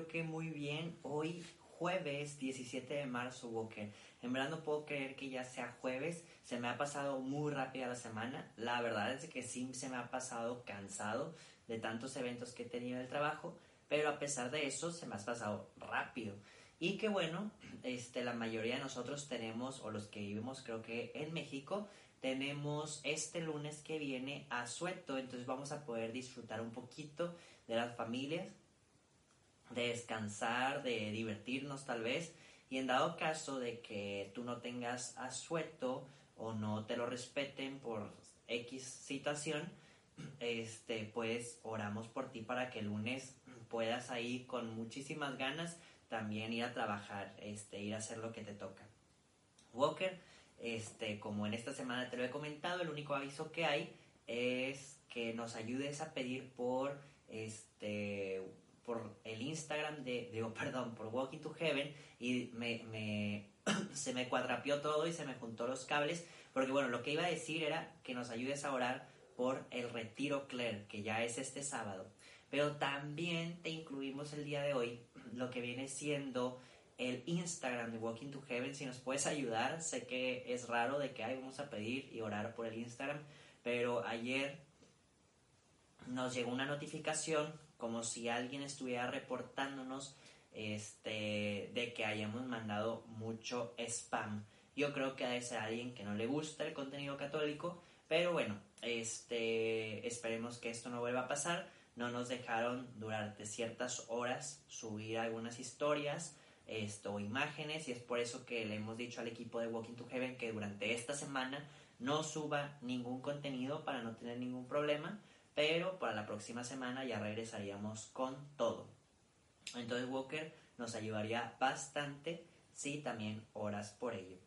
Espero que muy bien. Hoy jueves 17 de marzo, Walker. En verdad no puedo creer que ya sea jueves. Se me ha pasado muy rápida la semana. La verdad es que sí se me ha pasado cansado de tantos eventos que he tenido en el trabajo. Pero a pesar de eso, se me ha pasado rápido. Y que bueno, este, la mayoría de nosotros tenemos, o los que vivimos creo que en México, tenemos este lunes que viene a sueto. Entonces vamos a poder disfrutar un poquito de las familias, de descansar, de divertirnos tal vez. Y en dado caso de que tú no tengas asueto o no te lo respeten por X situación, este, pues oramos por ti para que el lunes puedas ahí con muchísimas ganas también ir a trabajar, este, ir a hacer lo que te toca. Walker, este, como en esta semana te lo he comentado, el único aviso que hay es que nos ayudes a pedir por este por el Instagram de, digo, perdón, por Walking to Heaven y me, me se me cuadrapió todo y se me juntó los cables, porque bueno, lo que iba a decir era que nos ayudes a orar por el retiro Claire, que ya es este sábado. Pero también te incluimos el día de hoy lo que viene siendo el Instagram de Walking to Heaven. Si nos puedes ayudar, sé que es raro de que ay, vamos a pedir y orar por el Instagram, pero ayer nos llegó una notificación como si alguien estuviera reportándonos este, de que hayamos mandado mucho spam. Yo creo que debe ser alguien que no le gusta el contenido católico, pero bueno, este, esperemos que esto no vuelva a pasar. No nos dejaron durante ciertas horas subir algunas historias esto, imágenes y es por eso que le hemos dicho al equipo de Walking to Heaven que durante esta semana no suba ningún contenido para no tener ningún problema pero para la próxima semana ya regresaríamos con todo. Entonces Walker nos ayudaría bastante si también oras por ello.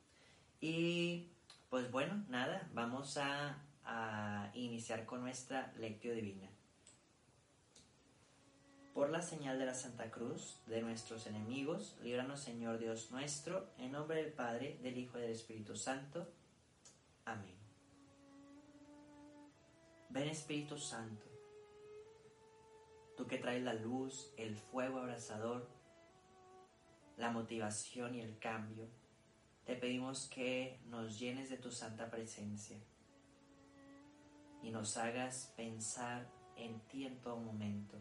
Y pues bueno, nada, vamos a, a iniciar con nuestra lectio divina. Por la señal de la Santa Cruz, de nuestros enemigos, líbranos Señor Dios nuestro, en nombre del Padre, del Hijo y del Espíritu Santo. Amén. Ven Espíritu Santo, tú que traes la luz, el fuego abrasador, la motivación y el cambio, te pedimos que nos llenes de tu santa presencia y nos hagas pensar en ti en todo momento,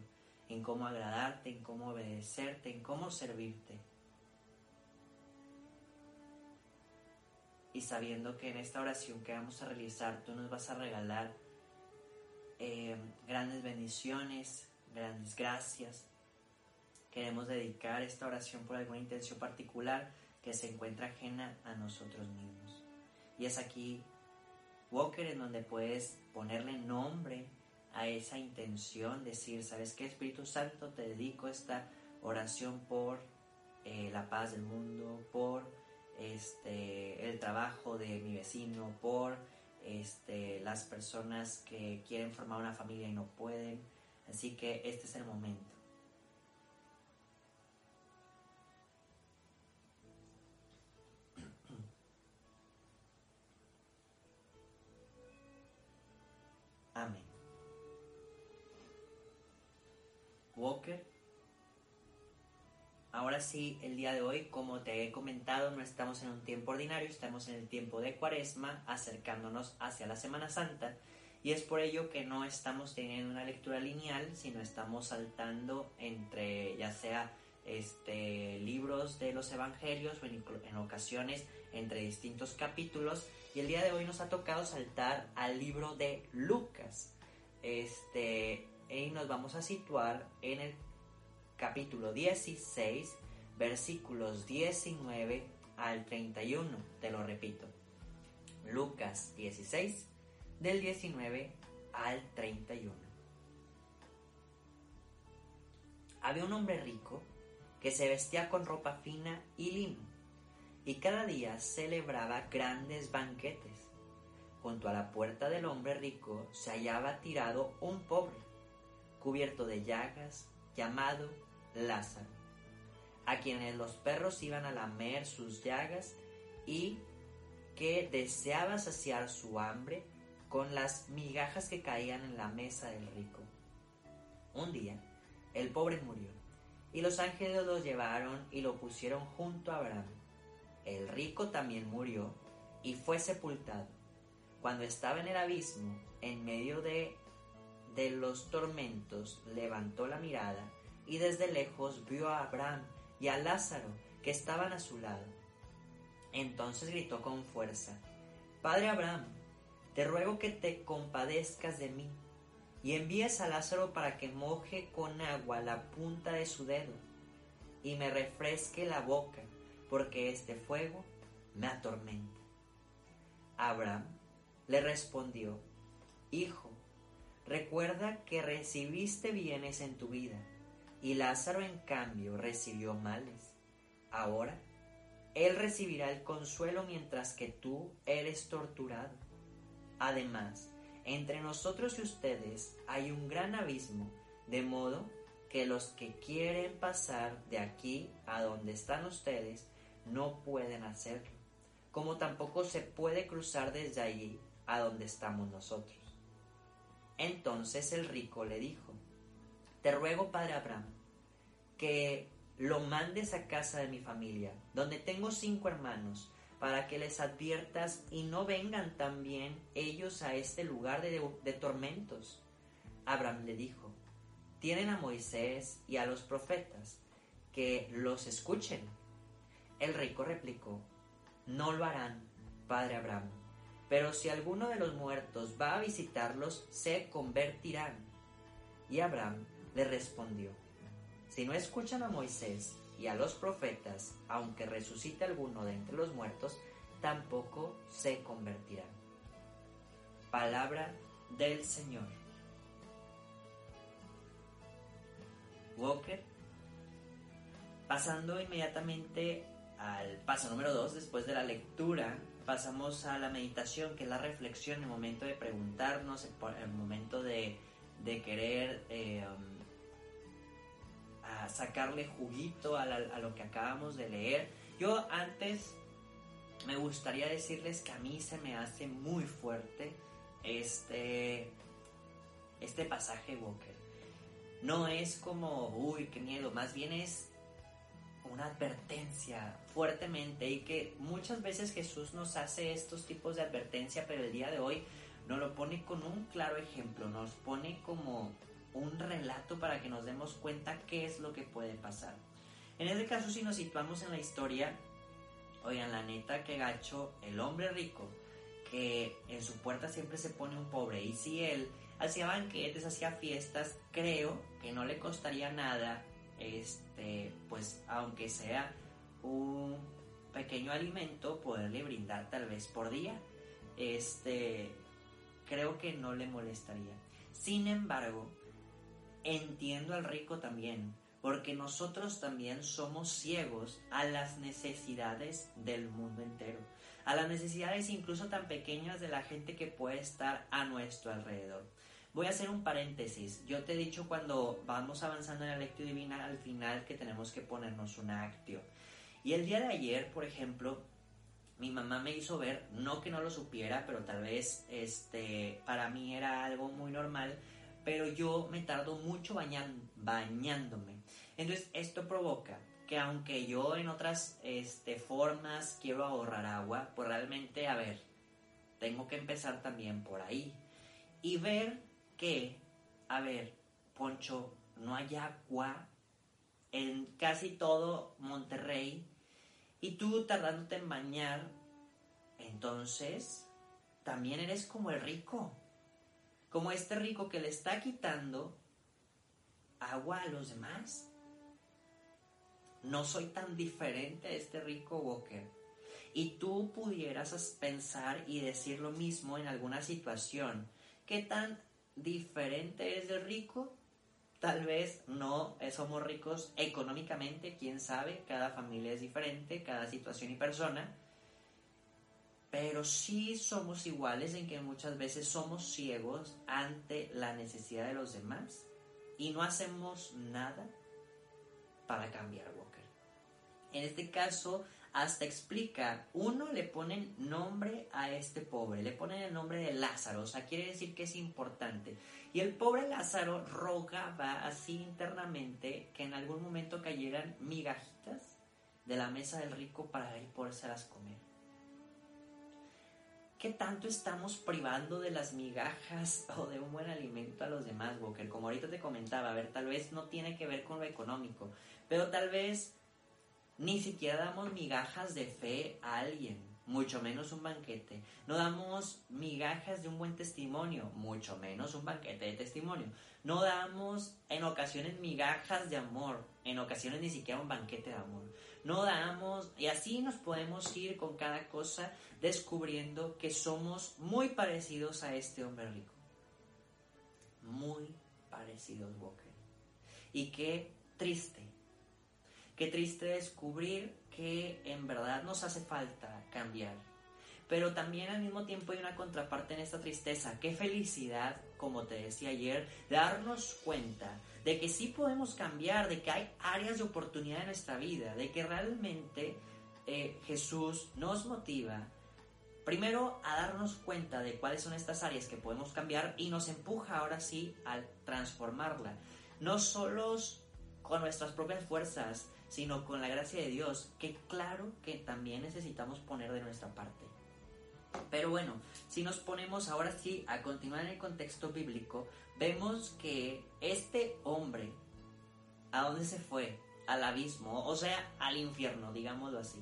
en cómo agradarte, en cómo obedecerte, en cómo servirte. Y sabiendo que en esta oración que vamos a realizar tú nos vas a regalar eh, grandes bendiciones, grandes gracias. Queremos dedicar esta oración por alguna intención particular que se encuentra ajena a nosotros mismos. Y es aquí, Walker, en donde puedes ponerle nombre a esa intención, decir, ¿sabes qué, Espíritu Santo? Te dedico esta oración por eh, la paz del mundo, por este, el trabajo de mi vecino, por este, las personas que quieren formar una familia y no pueden. Así que este es el momento. Amén. Walker Ahora sí, el día de hoy, como te he comentado, no estamos en un tiempo ordinario, estamos en el tiempo de cuaresma, acercándonos hacia la Semana Santa. Y es por ello que no estamos teniendo una lectura lineal, sino estamos saltando entre ya sea este, libros de los evangelios o en, ocasiones entre distintos capítulos. Y el día de hoy nos ha tocado saltar al libro de Lucas. Este, y nos vamos a situar en el capítulo 16, versículos 19 al 31. Te lo repito. Lucas 16, del 19 al 31. Había un hombre rico que se vestía con ropa fina y lino, y cada día celebraba grandes banquetes. Junto a la puerta del hombre rico se hallaba tirado un pobre, cubierto de llagas, llamado Lázaro, a quienes los perros iban a lamer sus llagas y que deseaba saciar su hambre con las migajas que caían en la mesa del rico. Un día, el pobre murió, y los ángeles lo llevaron y lo pusieron junto a Abraham. El rico también murió y fue sepultado. Cuando estaba en el abismo, en medio de, de los tormentos, levantó la mirada y desde lejos vio a Abraham y a Lázaro que estaban a su lado. Entonces gritó con fuerza, Padre Abraham, te ruego que te compadezcas de mí y envíes a Lázaro para que moje con agua la punta de su dedo y me refresque la boca, porque este fuego me atormenta. Abraham le respondió, Hijo, recuerda que recibiste bienes en tu vida, y Lázaro en cambio recibió males. Ahora, él recibirá el consuelo mientras que tú eres torturado. Además, entre nosotros y ustedes hay un gran abismo, de modo que los que quieren pasar de aquí a donde están ustedes no pueden hacerlo, como tampoco se puede cruzar desde allí a donde estamos nosotros. Entonces el rico le dijo, Te ruego, padre Abraham, que lo mandes a casa de mi familia, donde tengo cinco hermanos, para que les adviertas y no vengan también ellos a este lugar de, tormentos. Abraham le dijo, tienen a Moisés y a los profetas, que los escuchen. El rico replicó, no lo harán, padre Abraham, pero si alguno de los muertos va a visitarlos, se convertirán. Y Abraham le respondió, si no escuchan a Moisés y a los profetas, aunque resucite alguno de entre los muertos, tampoco se convertirán. Palabra del Señor. Walker, pasando inmediatamente al paso número 2, después de la lectura, pasamos a la meditación, que es la reflexión, el momento de preguntarnos, el momento de, querer eh, sacarle juguito a, lo que acabamos de leer. Yo antes me gustaría decirles que a mí se me hace muy fuerte este, este pasaje Walker. No es como, uy, qué miedo, más bien es una advertencia fuertemente y que muchas veces Jesús nos hace estos tipos de advertencia, pero el día de hoy nos lo pone con un claro ejemplo, nos pone como un relato para que nos demos cuenta qué es lo que puede pasar. En este caso, si nos situamos en la historia, oigan, la neta, que gacho, el hombre rico, que en su puerta siempre se pone un pobre, y si él hacía banquetes, hacía fiestas, creo que no le costaría nada, este, pues aunque sea un pequeño alimento, poderle brindar tal vez por día. Este, creo que no le molestaría. Sin embargo, entiendo al rico también, porque nosotros también somos ciegos a las necesidades del mundo entero, a las necesidades incluso tan pequeñas de la gente que puede estar a nuestro alrededor. Voy a hacer un paréntesis. Yo te he dicho cuando vamos avanzando en la lectura divina al final que tenemos que ponernos una actio. Y el día de ayer, por ejemplo, mi mamá me hizo ver, no que no lo supiera, pero tal vez este para mí era algo muy normal, pero yo me tardo mucho bañándome. Entonces esto provoca que aunque yo en otras este, formas quiero ahorrar agua, pues realmente, a ver, tengo que empezar también por ahí. Y ver que, a ver, Poncho, no hay agua en casi todo Monterrey y tú tardándote en bañar, entonces también eres como el rico como este rico que le está quitando agua a los demás. No soy tan diferente a este rico Walker. Y tú pudieras pensar y decir lo mismo en alguna situación. ¿Qué tan diferente es el rico? Tal vez no somos ricos económicamente, quién sabe, cada familia es diferente, cada situación y persona, pero sí somos iguales en que muchas veces somos ciegos ante la necesidad de los demás y no hacemos nada para cambiar, Walker. En este caso, hasta explica, uno le ponen nombre a este pobre, le ponen el nombre de Lázaro, o sea, quiere decir que es importante. Y el pobre Lázaro rogaba así internamente que en algún momento cayeran migajitas de la mesa del rico para él las comer. ¿Qué tanto estamos privando de las migajas o de un buen alimento a los demás, Walker? Como ahorita te comentaba, a ver, tal vez no tiene que ver con lo económico, pero tal vez ni siquiera damos migajas de fe a alguien, mucho menos un banquete. No damos migajas de un buen testimonio, mucho menos un banquete de testimonio. No damos en ocasiones migajas de amor, en ocasiones ni siquiera un banquete de amor. No damos, y así nos podemos ir con cada cosa descubriendo que somos muy parecidos a este hombre rico. Muy parecidos, Walker. Y qué triste Qué triste descubrir que en verdad nos hace falta cambiar. Pero también al mismo tiempo hay una contraparte en esta tristeza. Qué felicidad, como te decía ayer, darnos cuenta de que sí podemos cambiar, de que hay áreas de oportunidad en nuestra vida, de que realmente eh, Jesús nos motiva primero a darnos cuenta de cuáles son estas áreas que podemos cambiar y nos empuja ahora sí a transformarla. No solo con nuestras propias fuerzas, sino con la gracia de Dios, que claro que también necesitamos poner de nuestra parte. Pero bueno, si nos ponemos ahora sí a continuar en el contexto bíblico, vemos que este hombre, ¿a dónde se fue? Al abismo, o sea, al infierno, digámoslo así.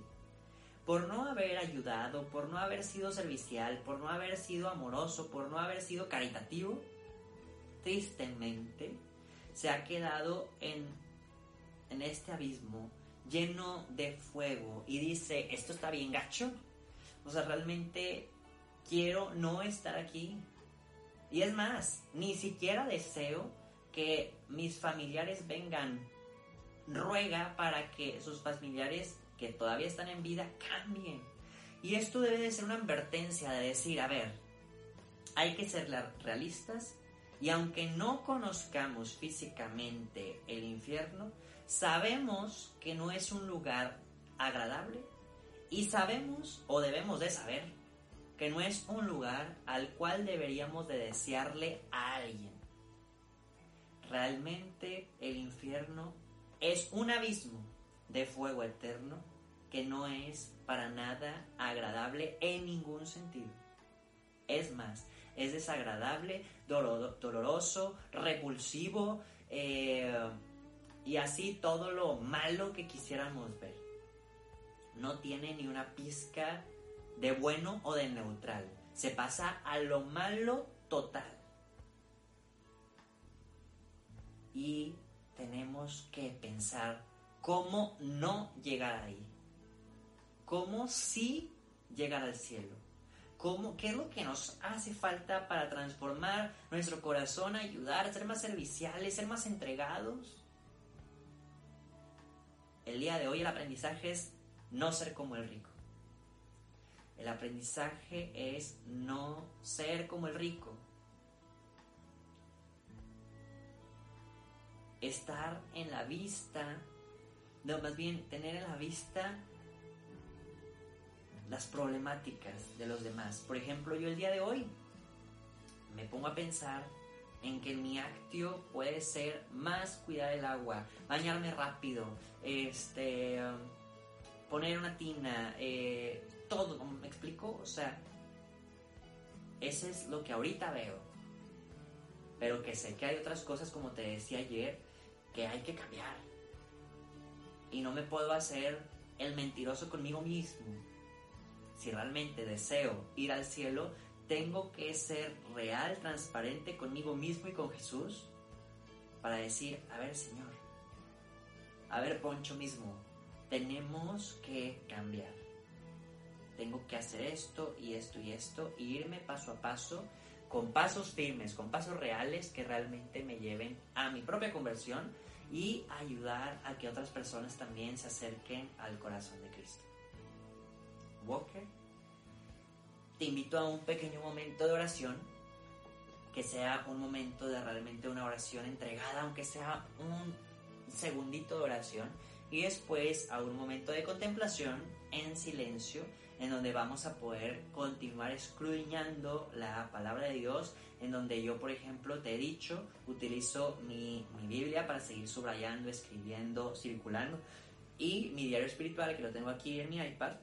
Por no haber ayudado, por no haber sido servicial, por no haber sido amoroso, por no haber sido caritativo, tristemente se ha quedado en en este abismo lleno de fuego y dice, esto está bien gacho. O sea, realmente quiero no estar aquí. Y es más, ni siquiera deseo que mis familiares vengan. Ruega para que sus familiares que todavía están en vida cambien. Y esto debe de ser una advertencia de decir, a ver, hay que ser realistas y aunque no conozcamos físicamente el infierno, sabemos que no es un lugar agradable y sabemos o debemos de saber que no es un lugar al cual deberíamos de desearle a alguien. Realmente el infierno es un abismo de fuego eterno que no es para nada agradable en ningún sentido. Es más, es desagradable, doloroso, repulsivo, eh, y así todo lo malo que quisiéramos ver. No tiene ni una pizca de bueno o de neutral. Se pasa a lo malo total. Y tenemos que pensar cómo no llegar ahí. Cómo sí llegar al cielo. ¿Cómo, ¿Qué es lo que nos hace falta para transformar nuestro corazón, ayudar, ser más serviciales, ser más entregados? El día de hoy el aprendizaje es no ser como el rico. El aprendizaje es no ser como el rico. Estar en la vista, no, más bien tener en la vista las problemáticas de los demás. Por ejemplo, yo el día de hoy me pongo a pensar en que mi actio puede ser más cuidar el agua, bañarme rápido, este, poner una tina, eh, todo, ¿me explico? O sea, ese es lo que ahorita veo. Pero que sé que hay otras cosas, como te decía ayer, que hay que cambiar. Y no me puedo hacer el mentiroso conmigo mismo. Si realmente deseo ir al cielo, tengo que ser real, transparente conmigo mismo y con Jesús para decir, a ver Señor, a ver Poncho mismo, tenemos que cambiar. Tengo que hacer esto y esto y esto, e irme paso a paso con pasos firmes, con pasos reales que realmente me lleven a mi propia conversión y ayudar a que otras personas también se acerquen al corazón de Cristo. Walker, te invito a un pequeño momento de oración, que sea un momento de realmente una oración entregada, aunque sea un segundito de oración, y después a un momento de contemplación en silencio en donde vamos a poder continuar escudriñando la palabra de Dios, en donde yo, por ejemplo, te he dicho, utilizo mi, mi Biblia para seguir subrayando, escribiendo, circulando, y mi diario espiritual, que lo tengo aquí en mi iPad,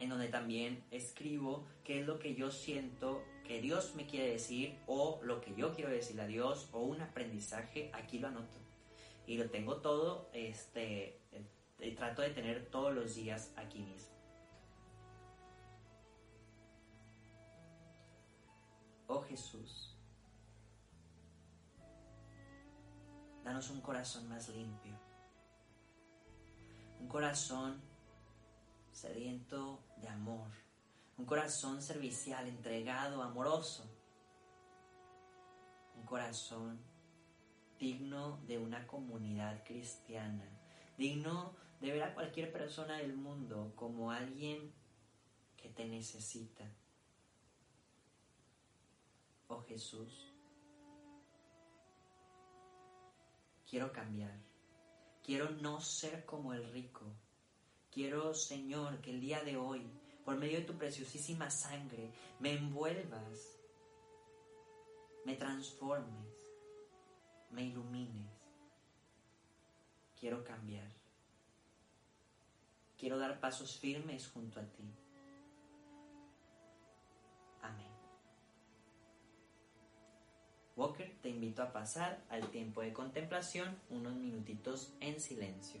en donde también escribo qué es lo que yo siento que Dios me quiere decir, o lo que yo quiero decirle a Dios, o un aprendizaje, aquí lo anoto. Y lo tengo todo, este, eh, trato de tener todos los días aquí mismo. Oh Jesús, danos un corazón más limpio, un corazón sediento de amor, un corazón servicial, entregado, amoroso, un corazón digno de una comunidad cristiana, digno de ver a cualquier persona del mundo como alguien que te necesita oh Jesús, quiero cambiar, quiero no ser como el rico, quiero, Señor, que el día de hoy, por medio de tu preciosísima sangre, me envuelvas, me transformes, me ilumines. Quiero cambiar. Quiero dar pasos firmes junto a ti. Walker te invito a pasar al tiempo de contemplación unos minutitos en silencio.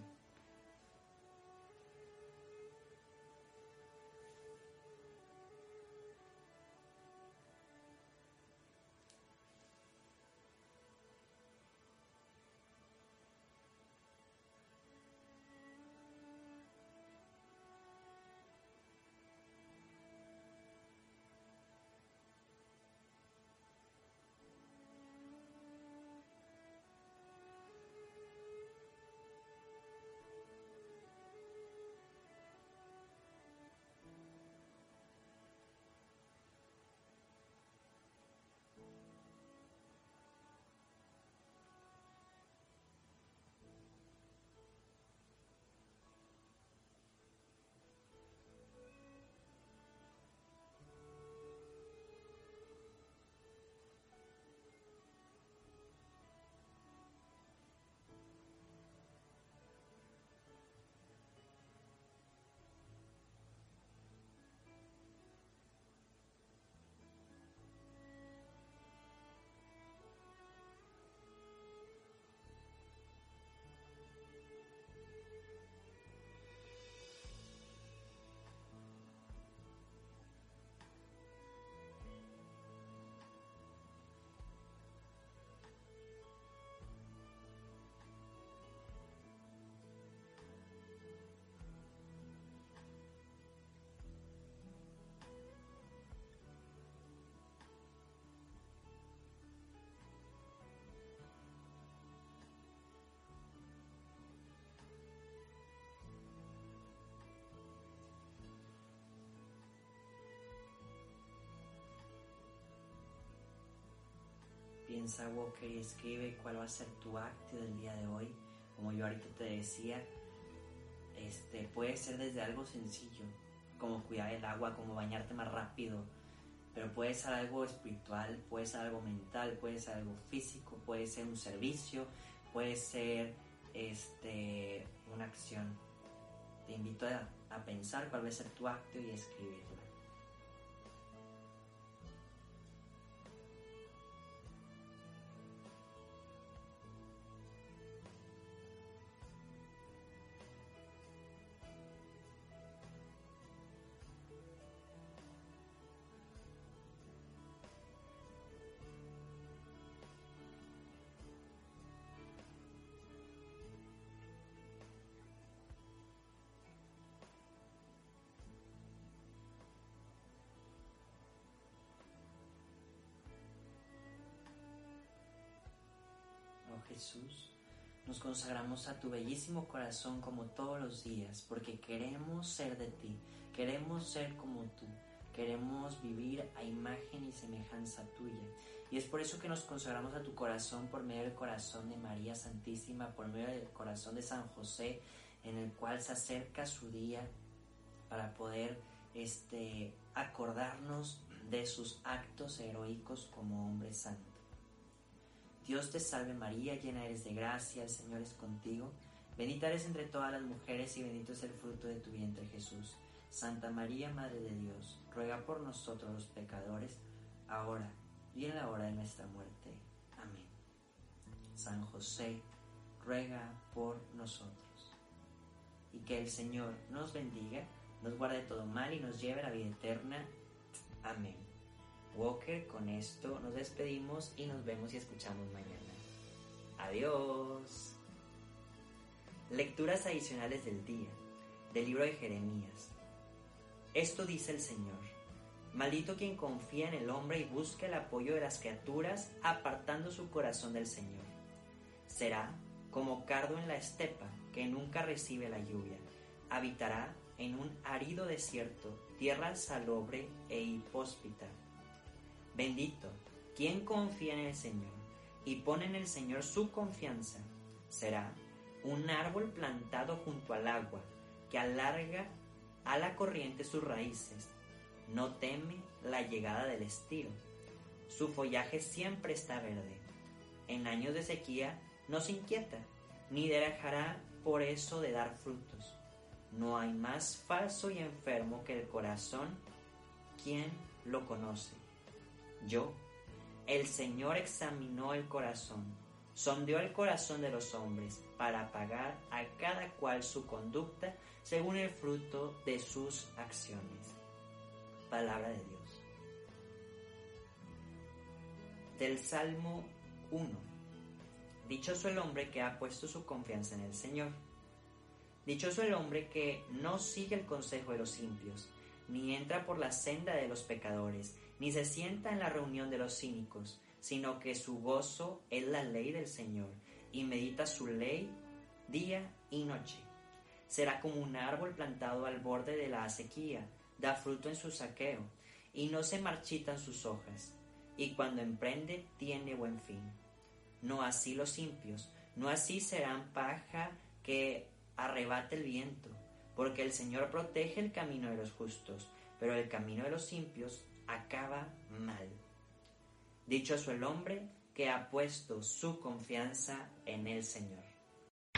Piensa Walker y escribe cuál va a ser tu acto del día de hoy. Como yo ahorita te decía, este, puede ser desde algo sencillo, como cuidar el agua, como bañarte más rápido, pero puede ser algo espiritual, puede ser algo mental, puede ser algo físico, puede ser un servicio, puede ser este, una acción. Te invito a, a pensar cuál va a ser tu acto y escribirlo. Jesús, nos consagramos a tu bellísimo corazón como todos los días, porque queremos ser de ti, queremos ser como tú, queremos vivir a imagen y semejanza tuya. Y es por eso que nos consagramos a tu corazón por medio del corazón de María Santísima, por medio del corazón de San José, en el cual se acerca su día para poder este, acordarnos de sus actos heroicos como hombre santo. Dios te salve María, llena eres de gracia, el Señor es contigo, bendita eres entre todas las mujeres y bendito es el fruto de tu vientre Jesús. Santa María, Madre de Dios, ruega por nosotros los pecadores, ahora y en la hora de nuestra muerte. Amén. San José, ruega por nosotros. Y que el Señor nos bendiga, nos guarde todo mal y nos lleve a la vida eterna. Amén. Walker, con esto nos despedimos y nos vemos y escuchamos mañana. Adiós. Lecturas adicionales del día, del libro de Jeremías. Esto dice el Señor. Maldito quien confía en el hombre y busca el apoyo de las criaturas, apartando su corazón del Señor. Será como cardo en la estepa, que nunca recibe la lluvia. Habitará en un árido desierto, tierra salobre e hipóspita. Bendito, quien confía en el Señor y pone en el Señor su confianza, será un árbol plantado junto al agua, que alarga a la corriente sus raíces. No teme la llegada del estío. Su follaje siempre está verde. En años de sequía no se inquieta, ni dejará por eso de dar frutos. No hay más falso y enfermo que el corazón, quien lo conoce. Yo, el Señor examinó el corazón, sondeó el corazón de los hombres para pagar a cada cual su conducta según el fruto de sus acciones. Palabra de Dios. Del Salmo 1. Dichoso el hombre que ha puesto su confianza en el Señor. Dichoso el hombre que no sigue el consejo de los impios, ni entra por la senda de los pecadores, ni se sienta en la reunión de los cínicos, sino que su gozo es la ley del Señor, y medita su ley día y noche. Será como un árbol plantado al borde de la sequía, da fruto en su saqueo, y no se marchitan sus hojas, y cuando emprende tiene buen fin. No así los impios, no así serán paja que arrebate el viento, porque el Señor protege el camino de los justos, pero el camino de los impios acaba mal. Dichoso el hombre que ha puesto su confianza en el Señor.